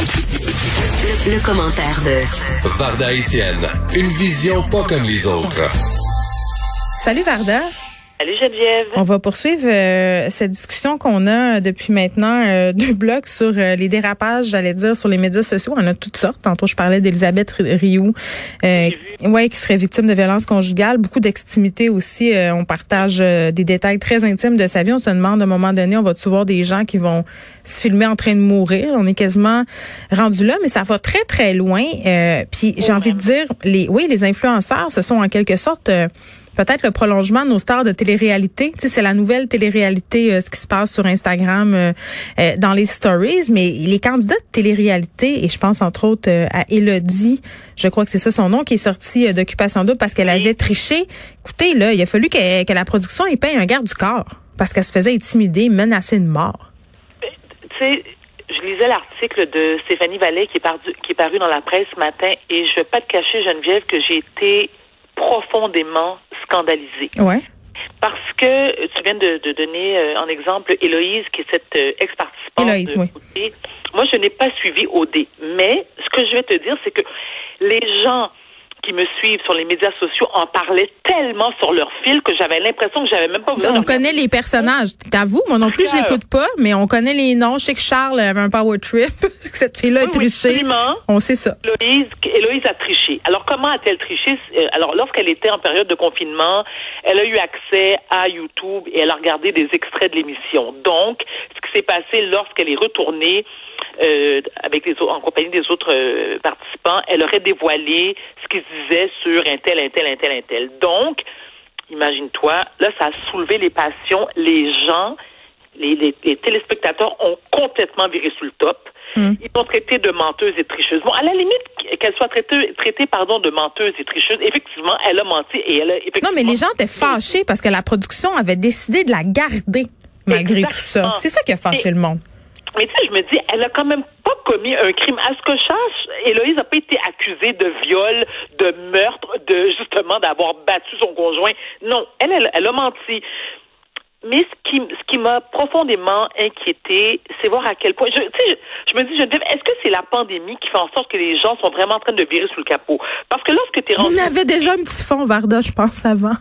Le, le commentaire de Varda Étienne, une vision pas comme les autres. Salut Varda. Salut Geneviève. On va poursuivre euh, cette discussion qu'on a depuis maintenant euh, deux blocs sur euh, les dérapages, j'allais dire, sur les médias sociaux. On a toutes sortes. Tantôt, je parlais d'Elisabeth Rioux, ouais, qui serait victime de violence conjugale. Beaucoup d'extimité aussi. on partage des détails très intimes de sa vie. On se demande à un moment donné, on va-tu voir des gens qui vont se filmer en train de mourir? On est quasiment rendu là, mais ça va très, très loin. puis j'ai envie de dire, les, oui, les influenceurs, ce sont en quelque sorte peut-être le prolongement de nos stars de télé-réalité. Tu sais, c'est la nouvelle télé-réalité, euh, ce qui se passe sur Instagram euh, euh, dans les stories. Mais les candidats de télé-réalité, et je pense entre autres à Elodie, je crois que c'est ça son nom, qui est sorti d'Occupation Double parce qu'elle avait triché. Écoutez, là, il a fallu que, que la production y paye un garde du corps parce qu'elle se faisait intimider, menacer de mort. Tu sais, je lisais l'article de Stéphanie Vallée qui est, paru, qui est paru dans la presse ce matin et je vais pas te cacher, Geneviève, que j'ai été profondément scandalisée. Ouais. Parce que tu viens de, de donner euh, en exemple Héloïse, qui est cette euh, ex-participante. Héloïse, oui. Moi, je n'ai pas suivi OD. Mais ce que je vais te dire, c'est que les gens qui me suivent sur les médias sociaux en parlaient tellement sur leur fil que j'avais l'impression que j'avais même pas besoin On connaît les personnages. T'avoues, moi non plus, je l'écoute pas, mais on connaît les noms. Je sais que Charles avait un power trip. Cette fille-là a triché. on sait ça. Héloïse, Héloïse a triché. Alors, comment a-t-elle triché? Euh, alors, lorsqu'elle était en période de confinement, elle a eu accès à YouTube et elle a regardé des extraits de l'émission. Donc, ce qui s'est passé lorsqu'elle est retournée euh, avec les en compagnie des autres euh, participants, elle aurait dévoilé ce qui se disait sur un tel, un tel, un tel, un tel. Donc, imagine-toi, là, ça a soulevé les passions. Les gens, les, les, téléspectateurs ont complètement viré sous le top. Hmm. Ils sont traités de menteuses et tricheuses. Bon, à la limite, qu'elle soit traitée, traitée pardon, de menteuse et tricheuse, effectivement, elle a menti et elle a effectivement... Non, mais les gens étaient fâchés parce que la production avait décidé de la garder malgré tout ça. C'est ça qui a fâché le monde. Mais tu sais, je me dis, elle a quand même pas commis un crime. À ce que je sache, Héloïse n'a pas été accusée de viol, de meurtre, de justement d'avoir battu son conjoint. Non, elle, elle, elle a menti. Mais ce qui, ce qui m'a profondément inquiété, c'est voir à quel point. Je, je, je me dis, Geneviève, est-ce que c'est la pandémie qui fait en sorte que les gens sont vraiment en train de virer sous le capot? Parce que lorsque tu es rendu. On avait déjà un petit fond, Varda, je pense, avant.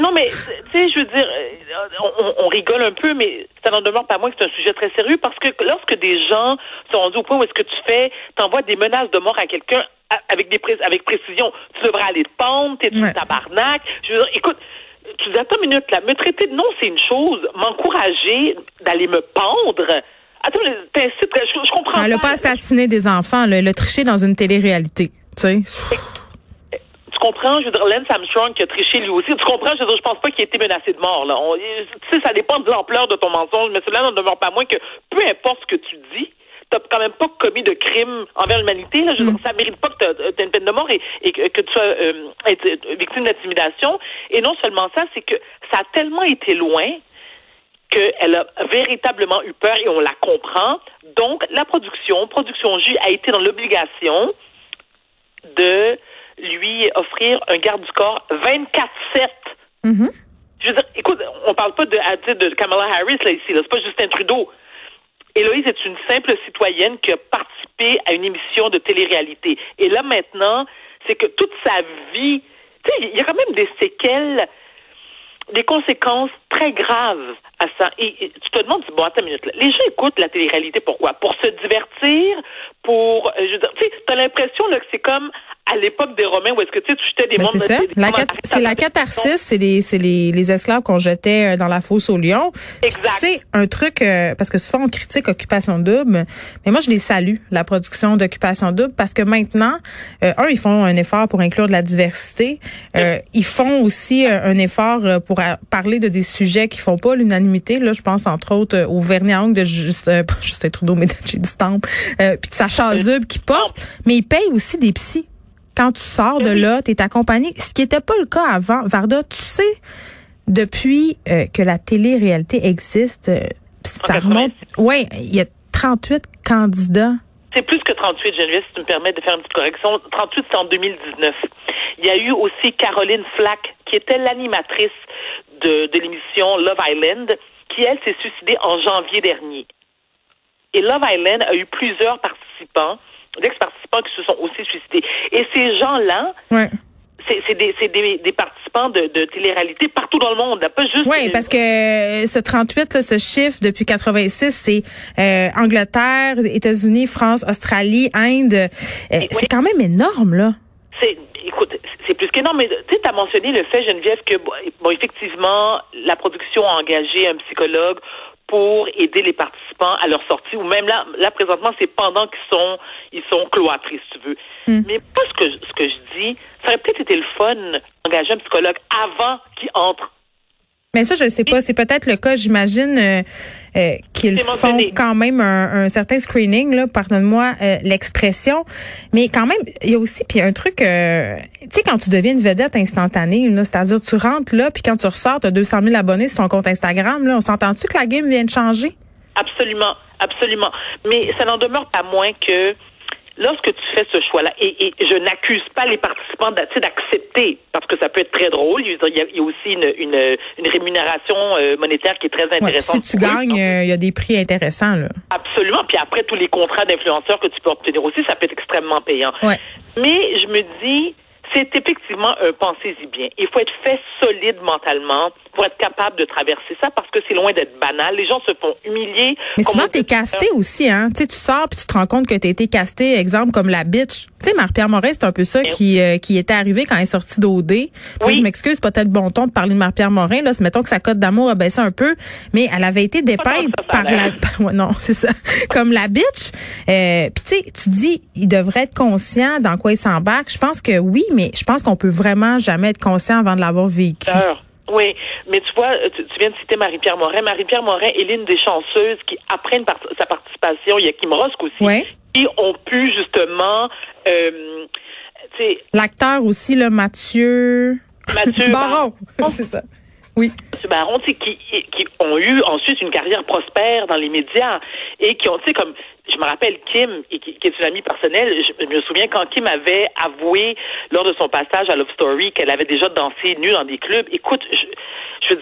Non, mais, tu sais, je veux dire, euh, on, rigole un peu, mais ça n'en demeure pas moins que c'est un sujet très sérieux parce que lorsque des gens sont rendus au point où est-ce que tu fais, t'envoies des menaces de mort à quelqu'un avec des avec précision, tu devrais aller te pendre, t'es une tabarnak? Je veux dire, écoute, tu dis, attends une minute, là, me traiter de non, c'est une chose. M'encourager d'aller me pendre. Attends, t'incites, je, je comprends Elle n'a pas assassiné des enfants, elle a triché dans une télé-réalité, tu sais comprends, je veux dire, Lance Armstrong qui a triché lui aussi. Tu comprends, je veux dire, je pense pas qu'il ait été menacé de mort, là. tu sais, ça dépend de l'ampleur de ton mensonge, mais cela n'en demeure pas moins que peu importe ce que tu dis, t'as quand même pas commis de crime envers l'humanité. Là, je mm. ça mérite pas que tu aies une peine de mort et, que, tu sois euh, victime d'intimidation. Et non seulement ça, c'est que ça a tellement été loin qu'elle a véritablement eu peur et on la comprend. Donc, la production, Production J, a été dans l'obligation de lui offrir un garde du corps 24-7. Mm-hmm. Je veux dire, écoute, on parle pas de, de Kamala Harris là ici, là. c'est pas Justin Trudeau. Héloïse est une simple citoyenne qui a participé à une émission de télé-réalité. Et là maintenant, c'est que toute sa vie, tu sais, il y a quand même des séquelles, des conséquences très graves à ça. Et, tu te demandes, bon, attends une minute, les gens écoutent la télé-réalité pourquoi? Pour se divertir, pour, euh, tu sais, t'as l'impression là que c'est comme à l'époque des Romains où est-ce que tu sais, tu jetais des ben, C'est ça. C'est la catharsis, c'est les, c'est les, les esclaves qu'on jetait euh, dans la fosse au lion. Exact. C'est un truc, euh, parce que souvent on critique Occupation Double, mais moi je les salue, la production d'Occupation Double, parce que maintenant, euh, un, ils font un effort pour inclure de la diversité. ils font aussi un effort pour parler de des sujets qui font pas l'unanimité. Là, je pense entre autres au vernis à ongles de Juste, Justin Trudeau, mais du Temple, puis de Sacha Zub qui porte, mais ils payent aussi des psys quand tu sors de là, tu es accompagné. Ce qui n'était pas le cas avant. Varda, tu sais, depuis euh, que la télé-réalité existe, euh, ça remonte. Oui, il y a 38 candidats. C'est plus que 38, Geneviève, si tu me permets de faire une petite correction. 38, c'est en 2019. Il y a eu aussi Caroline Flack, qui était l'animatrice de, de l'émission Love Island, qui, elle, s'est suicidée en janvier dernier. Et Love Island a eu plusieurs participants participants, d'ex-participants qui se sont aussi suicidés. Et ces gens-là, Ouais. c'est des, c'est des, des participants de, de télé-réalité partout dans le monde, pas juste. Oui, parce que euh, ce 38, là, ce chiffre depuis 86, c'est euh, Angleterre, États-Unis, France, Australie, Inde. Euh, oui. C'est quand même énorme, là. C'est, écoute, c'est plus qu'énorme, mais tu sais, as mentionné le fait, Geneviève, que, bon, effectivement, la production a engagé un psychologue pour aider les participants à leur sortie, ou même là, là présentement, c'est pendant qu'ils sont, ils sont cloîtrés, si tu veux. Hmm. Mais pas ce que, ce que je dis, ça aurait peut-être été le fun d'engager un psychologue avant qu'il entre Mais ça, je sais pas. C'est peut-être le cas, j'imagine, euh, euh, qu'ils font quand même un, un certain screening, là, pardonne-moi euh, l'expression. Mais quand même, il y a aussi, puis un truc, euh, tu sais, quand tu deviens une vedette instantanée, là, c'est-à-dire tu rentres là, puis quand tu ressors, tu as 200 000 abonnés sur ton compte Instagram, là, on s'entend-tu que la game vient de changer? Absolument, absolument. Mais ça n'en demeure pas moins que lorsque tu fais ce choix-là, et, et je n'accuse pas les participants d'accepter, parce que ça peut être très drôle. Il y a, il y a aussi une, une, une rémunération euh, monétaire qui est très Ouais, intéressante. si tu gagnes, euh, il y a des prix intéressants, là. Absolument. Puis après, tous les contrats d'influenceurs que tu peux obtenir aussi, ça peut être extrêmement payant. Ouais. Mais je me dis, c'est effectivement un pensez-y bien. Il faut être fait solide mentalement pour être capable de traverser ça parce que c'est loin d'être banal. Les gens se font humilier. Mais souvent, t'es casté aussi, hein. Tu sais, tu sors puis tu te rends compte que t'as été casté, exemple, comme la bitch. Tu sais, Marie-Pierre Morin, c'est un peu ça Eh qui, euh, qui était arrivé quand elle est sortie d'OD. Oui. Je m'excuse, c'est peut-être bon ton de parler de Marie-Pierre Morin, là. C'est mettons que sa cote d'amour a baissé un peu. Mais elle avait été dépeinte ça, ça par la, ouais, non, c'est ça. Comme la bitch. Euh, puis tu sais, tu dis, il devrait être conscient dans quoi il s'embarque. Je pense que oui, mais je pense qu'on peut vraiment jamais être conscient avant de l'avoir vécu. Peur. Oui, mais tu vois, tu, tu viens de citer Marie-Pierre Morin. Marie-Pierre Morin est l'une des chanceuses qui, après une part- sa participation, il y a Kim Rosk aussi, Ouais. Qui ont pu justement, euh, tu sais, L'acteur aussi, là, Mathieu. Mathieu Baron. C'est ça. Oui. M. Baron, tu sais, qui, qui ont eu ensuite une carrière prospère dans les médias et qui ont, tu sais, comme je me rappelle Kim, et qui, qui est une amie personnelle, je, je me souviens quand Kim avait avoué lors de son passage à Love Story qu'elle avait déjà dansé nue dans des clubs. Écoute, je,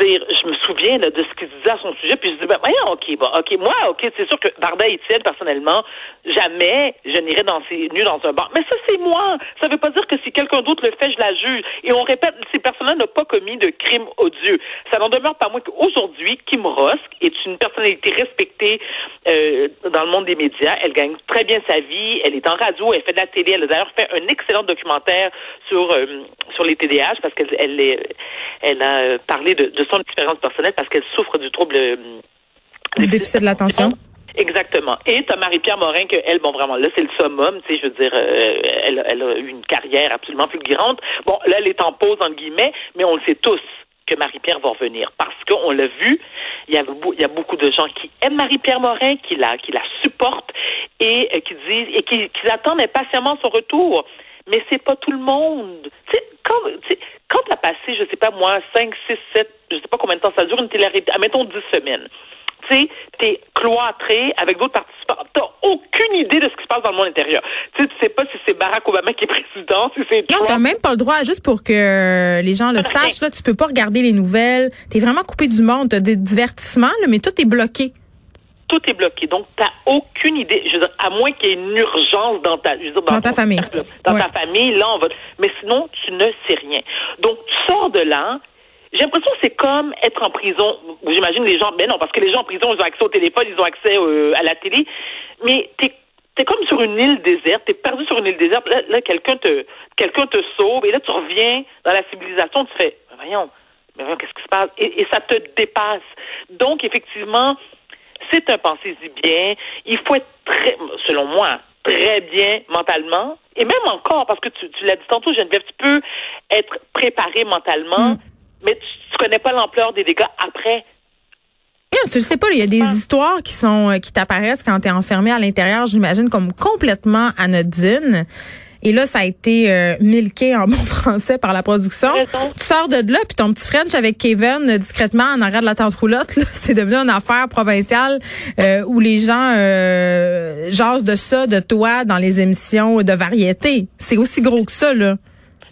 dire, je me souviens de ce qu'il disait à son sujet, puis je dis, ben, voyons, ok, bon, ok, moi, ok, c'est sûr que Barda Etienne, personnellement, jamais je n'irai nue dans un bar. Mais ça, c'est moi. Ça veut pas dire que si quelqu'un d'autre le fait, je la juge. Et on répète, ces personnes-là n'ont pas commis de crime odieux. Ça n'en demeure pas moins qu'aujourd'hui, Kim Rosk est une personnalité respectée euh, dans le monde des médias. Elle gagne très bien sa vie. Elle est en radio, elle fait de la télé. Elle a d'ailleurs fait un excellent documentaire sur euh, sur les TDAH parce qu'elle elle, elle a euh, parlé de, de son expérience personnelle parce qu'elle souffre du trouble euh, Du déficit de l'attention? Exactement. Et t'as Marie-Pierre Morin que elle, bon vraiment, là c'est le summum, tu sais, je veux dire, euh, elle, elle a eu une carrière absolument fulgurante. Bon, là elle est en pause entre guillemets, mais on le sait tous que Marie-Pierre va revenir parce qu'on l'a vu, il y a il y a beaucoup de gens qui aiment Marie-Pierre Morin, qui la qui la supportent et euh, qui disent et qui, qui attendent impatiemment son retour. Mais c'est pas tout le monde. Tu sais, quand, tu sais, quand t'as passé, je sais pas moi, 5, 6, 7, je sais pas combien de temps ça dure une télé-réalité, admettons 10 semaines tu sais, t'es cloîtré avec d'autres participants. T'as aucune idée de ce qui se passe dans le monde intérieur. Tu sais, tu sais pas si c'est Barack Obama qui est président, si c'est Non, t'as même pas le droit, juste pour que les gens le sachent, là, tu peux pas regarder les nouvelles. T'es vraiment coupé du monde. T'as des divertissements, là, mais tout est bloqué. Tout est bloqué. Donc, t'as aucune idée. Je veux dire, à moins qu'il y ait une urgence dans ta, je veux dire, Dans ta famille. cercle, Dans Ouais. ta famille, là, on va. Mais sinon, tu ne sais rien. Donc, tu sors de là. J'ai l'impression que c'est comme être en prison. J'imagine les gens, mais non, parce que les gens en prison, ils ont accès au téléphone, ils ont accès euh, à la télé. Mais t'es T'es comme sur une île déserte, t'es perdu sur une île déserte. Là, là, quelqu'un te, quelqu'un te sauve, et là, tu reviens dans la civilisation, tu fais, mais voyons, mais voyons, qu'est-ce qui se passe? Et, et ça te dépasse. Donc, effectivement, c'est un pensez-y bien. Il faut être très, selon moi, très bien mentalement. Et même encore, parce que tu, tu l'as dit tantôt, Geneviève, tu peux être préparé mentalement, Mm. mais tu, tu connais pas l'ampleur des dégâts après. Non, tu le sais pas, il y a des histoires qui sont euh, qui t'apparaissent quand tu es enfermé à l'intérieur, j'imagine comme complètement anodines. Et là, ça a été euh, milqué en bon français par la production. Tu sors de là, puis ton petit French avec Kevin, euh, discrètement, en arrière de la tente roulotte, là, c'est devenu une affaire provinciale euh, où les gens euh, jasent de ça, de toi, dans les émissions de variété. C'est aussi gros que ça, là.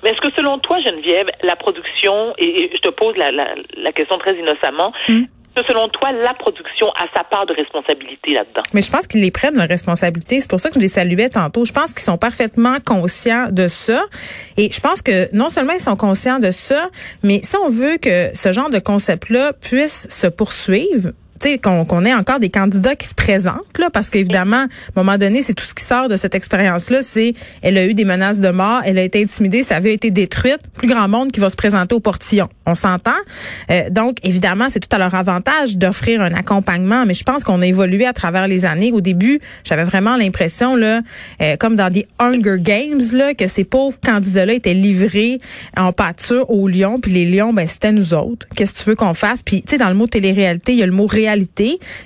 Mais est-ce que selon toi, Geneviève, la production, et, et je te pose la, la, la question très innocemment, Mm. Selon toi, la production a sa part de responsabilité là-dedans? Mais je pense qu'ils les prennent la responsabilité. C'est pour ça que je les saluais tantôt. Je pense qu'ils sont parfaitement conscients de ça. Et je pense que non seulement ils sont conscients de ça, mais si on veut que ce genre de concept-là puisse se poursuivre, qu'on ait encore des candidats qui se présentent, là, parce qu'évidemment, à un moment donné, c'est tout ce qui sort de cette expérience-là, c'est elle a eu des menaces de mort, elle a été intimidée, ça avait été détruite, plus grand monde qui va se présenter au portillon. On s'entend? Euh, donc, évidemment, c'est tout à leur avantage d'offrir un accompagnement, mais je pense qu'on a évolué à travers les années. Au début, j'avais vraiment l'impression, là, euh, comme dans des Hunger Games, là, que ces pauvres candidats-là étaient livrés en pâture aux lions, puis les lions, ben, c'était nous autres. Qu'est-ce que tu veux qu'on fasse? Puis, tu sais, dans le mot télé-réalité, il y a le mot réalité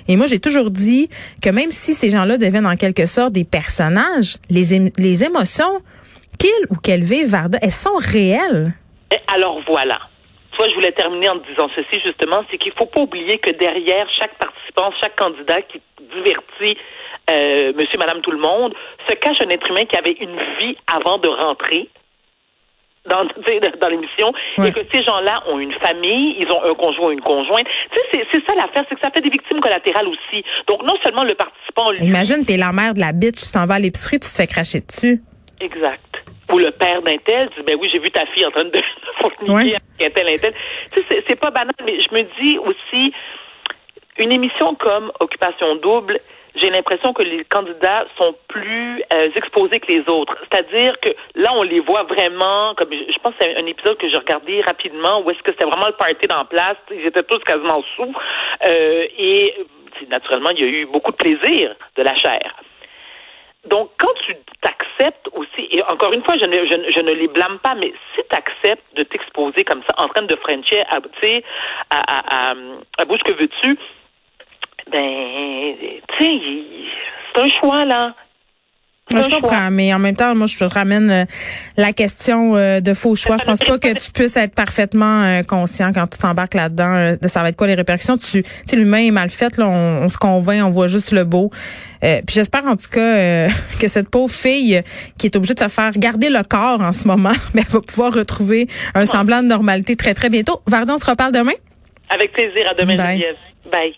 et moi, j'ai toujours dit que même si ces gens-là deviennent en quelque sorte des personnages, les, les émotions qu'ils ou qu'elles vivent, elles sont réelles. alors voilà. Je voulais terminer en disant ceci, justement, c'est qu'il faut pas oublier que derrière chaque participant, chaque candidat qui divertit euh, monsieur, madame, tout le monde, se cache un être humain qui avait une vie avant de rentrer dans, dans l'émission et que ces gens-là ont une famille, ils ont un conjoint ou une conjointe. Tu sais, c'est ça l'affaire, c'est que ça fait des victimes collatérales aussi. Donc, non seulement le participant... Lui, Imagine, t'es la mère de la bitch, tu t'en vas à l'épicerie, tu te fais cracher dessus. Exact. Ou le père d'un tel dit, ben oui, j'ai vu ta fille en train de forniquer avec un tel, un tel. Tu sais, c'est pas banal, mais je me dis aussi, une émission comme Occupation Double, j'ai l'impression que les candidats sont plus euh, exposés que les autres. C'est-à-dire que là, on les voit vraiment, comme je pense c'est un épisode que j'ai regardé rapidement, où est-ce que c'était vraiment le party dans place, ils étaient tous quasiment sous, euh, et naturellement, il y a eu beaucoup de plaisir de la chair. Donc, quand tu t'acceptes aussi, et encore une fois, je ne, les blâme pas, mais si tu acceptes de t'exposer comme ça, en train de frencher, à, à, à, à, que veux-tu, ben, tu sais, c'est un choix, là. je comprends, mais en même temps, moi, je te ramène euh, la question euh, de faux choix. Je pense pas que tu puisses être parfaitement euh, conscient quand tu t'embarques là-dedans de ça va être quoi les répercussions. Tu sais, l'humain est mal fait, là, on, se convainc, on voit juste le beau. puis j'espère en tout cas que cette pauvre fille qui est obligée de se faire garder le corps en ce moment, mais elle va pouvoir retrouver un semblant de normalité très, très bientôt. Vardon, on se reparle demain? Avec plaisir. À demain, Bye. Bye.